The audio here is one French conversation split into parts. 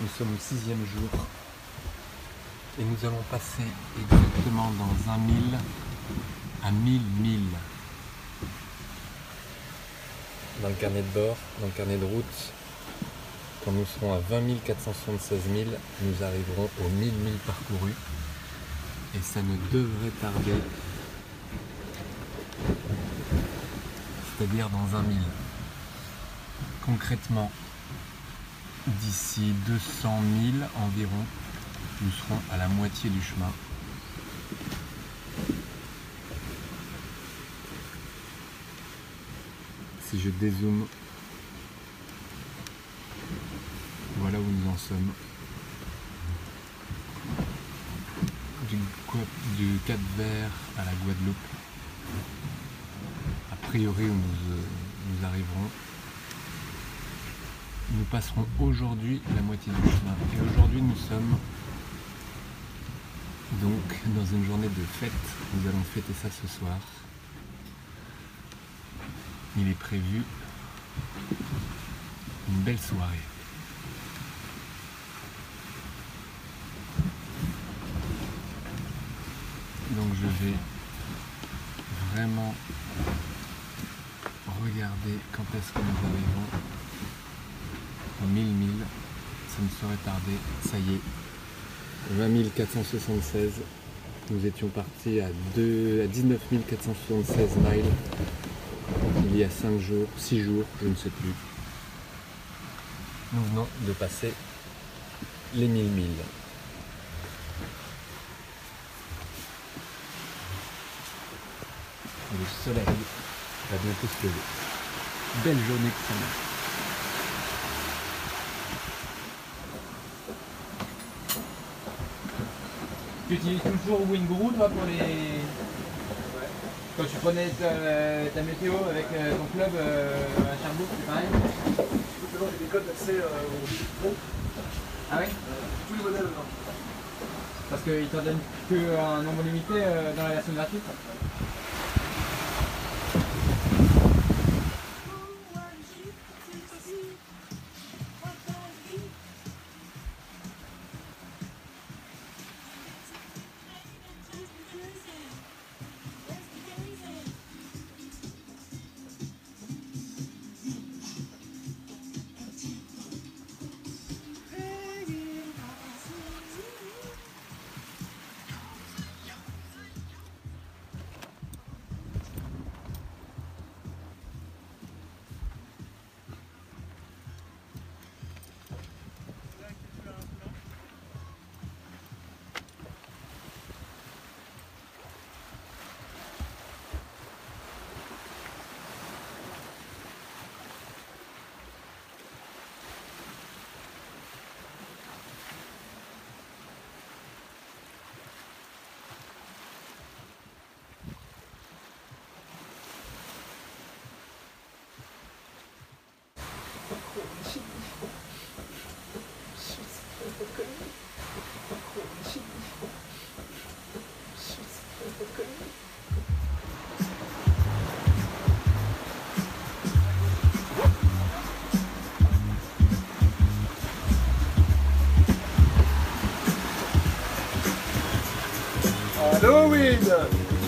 Nous sommes au sixième jour. Et nous allons passer exactement dans un mille à mille milles. Dans le carnet de bord, dans le carnet de route, quand nous serons à 20 476 000, nous arriverons aux 1000 milles parcourus. Et ça ne devrait tarder, c'est-à-dire dans un mille. Concrètement, d'ici 200 000 environ, nous serons à la moitié du chemin. Si je dézoome, voilà où nous en sommes. Du, du Cap Vert à la Guadeloupe. A priori où nous, euh, nous arriverons. Nous passerons aujourd'hui la moitié du chemin. Et aujourd'hui nous sommes donc dans une journée de fête. Nous allons fêter ça ce soir. Il est prévu une belle soirée. Donc je vais vraiment regarder quand est-ce que nous arrivons aux 1000 milles. Ça ne saurait tarder. Ça y est. 20 476. Nous étions partis à, 2, à 19 476 miles il y a 5 jours, 6 jours, je ne sais plus. Nous venons de passer les 1000 milles. Le soleil va bientôt se lever. Belle journée que ça Tu utilises toujours Winguru toi pour les. Quand tu prenais ta, ta météo avec euh, ton club euh, à Cherbourg, c'est pareil Maintenant, j'ai des codes d'accès euh, au Ah oui tous les modèles. dedans. Parce qu'ils t'en donnent qu'un nombre limité dans la version gratuite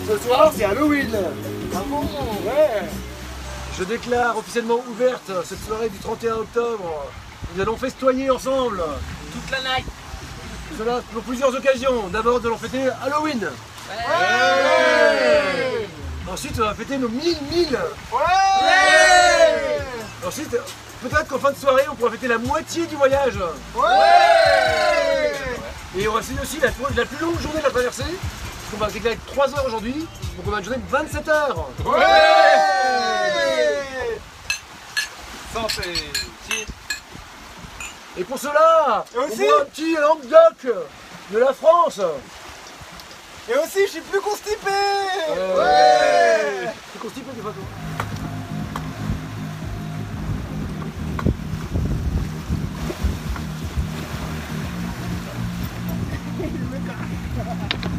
Ce soir, c'est Halloween Ah bon Ouais. Je déclare officiellement ouverte cette soirée du 31 octobre. Nous allons festoyer ensemble. Toute la night. Cela pour plusieurs occasions. D'abord, nous allons fêter Halloween. Ensuite, on va fêter nos 1000 1000 Ensuite, peut-être qu'en fin de soirée, on pourra fêter la moitié du voyage. Et on va essayer aussi la, la plus longue journée de la traversée. Qu'on va déclarer 3 heures aujourd'hui, donc on va une journée de 27 heures. Santé Et pour cela, Et on boit un petit Languedoc de la France. Et aussi, je suis plus constipé Ouais C'est constipé des fois toi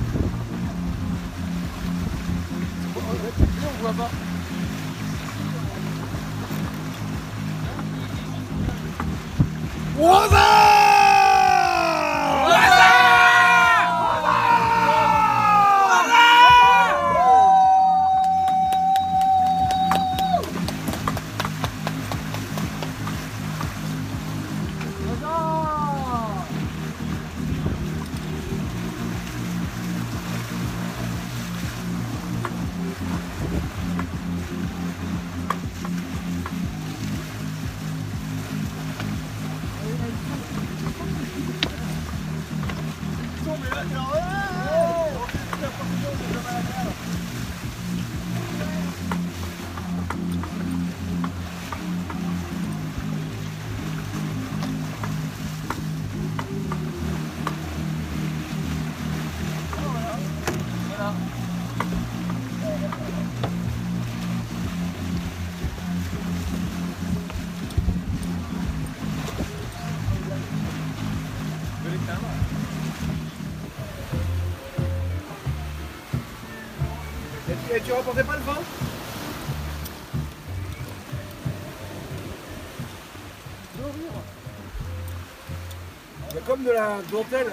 我操做美人鸟哎！哎，这不是又美人鸟了。Et tu rapportais pas le vin Dorure. Comme de la dentelle.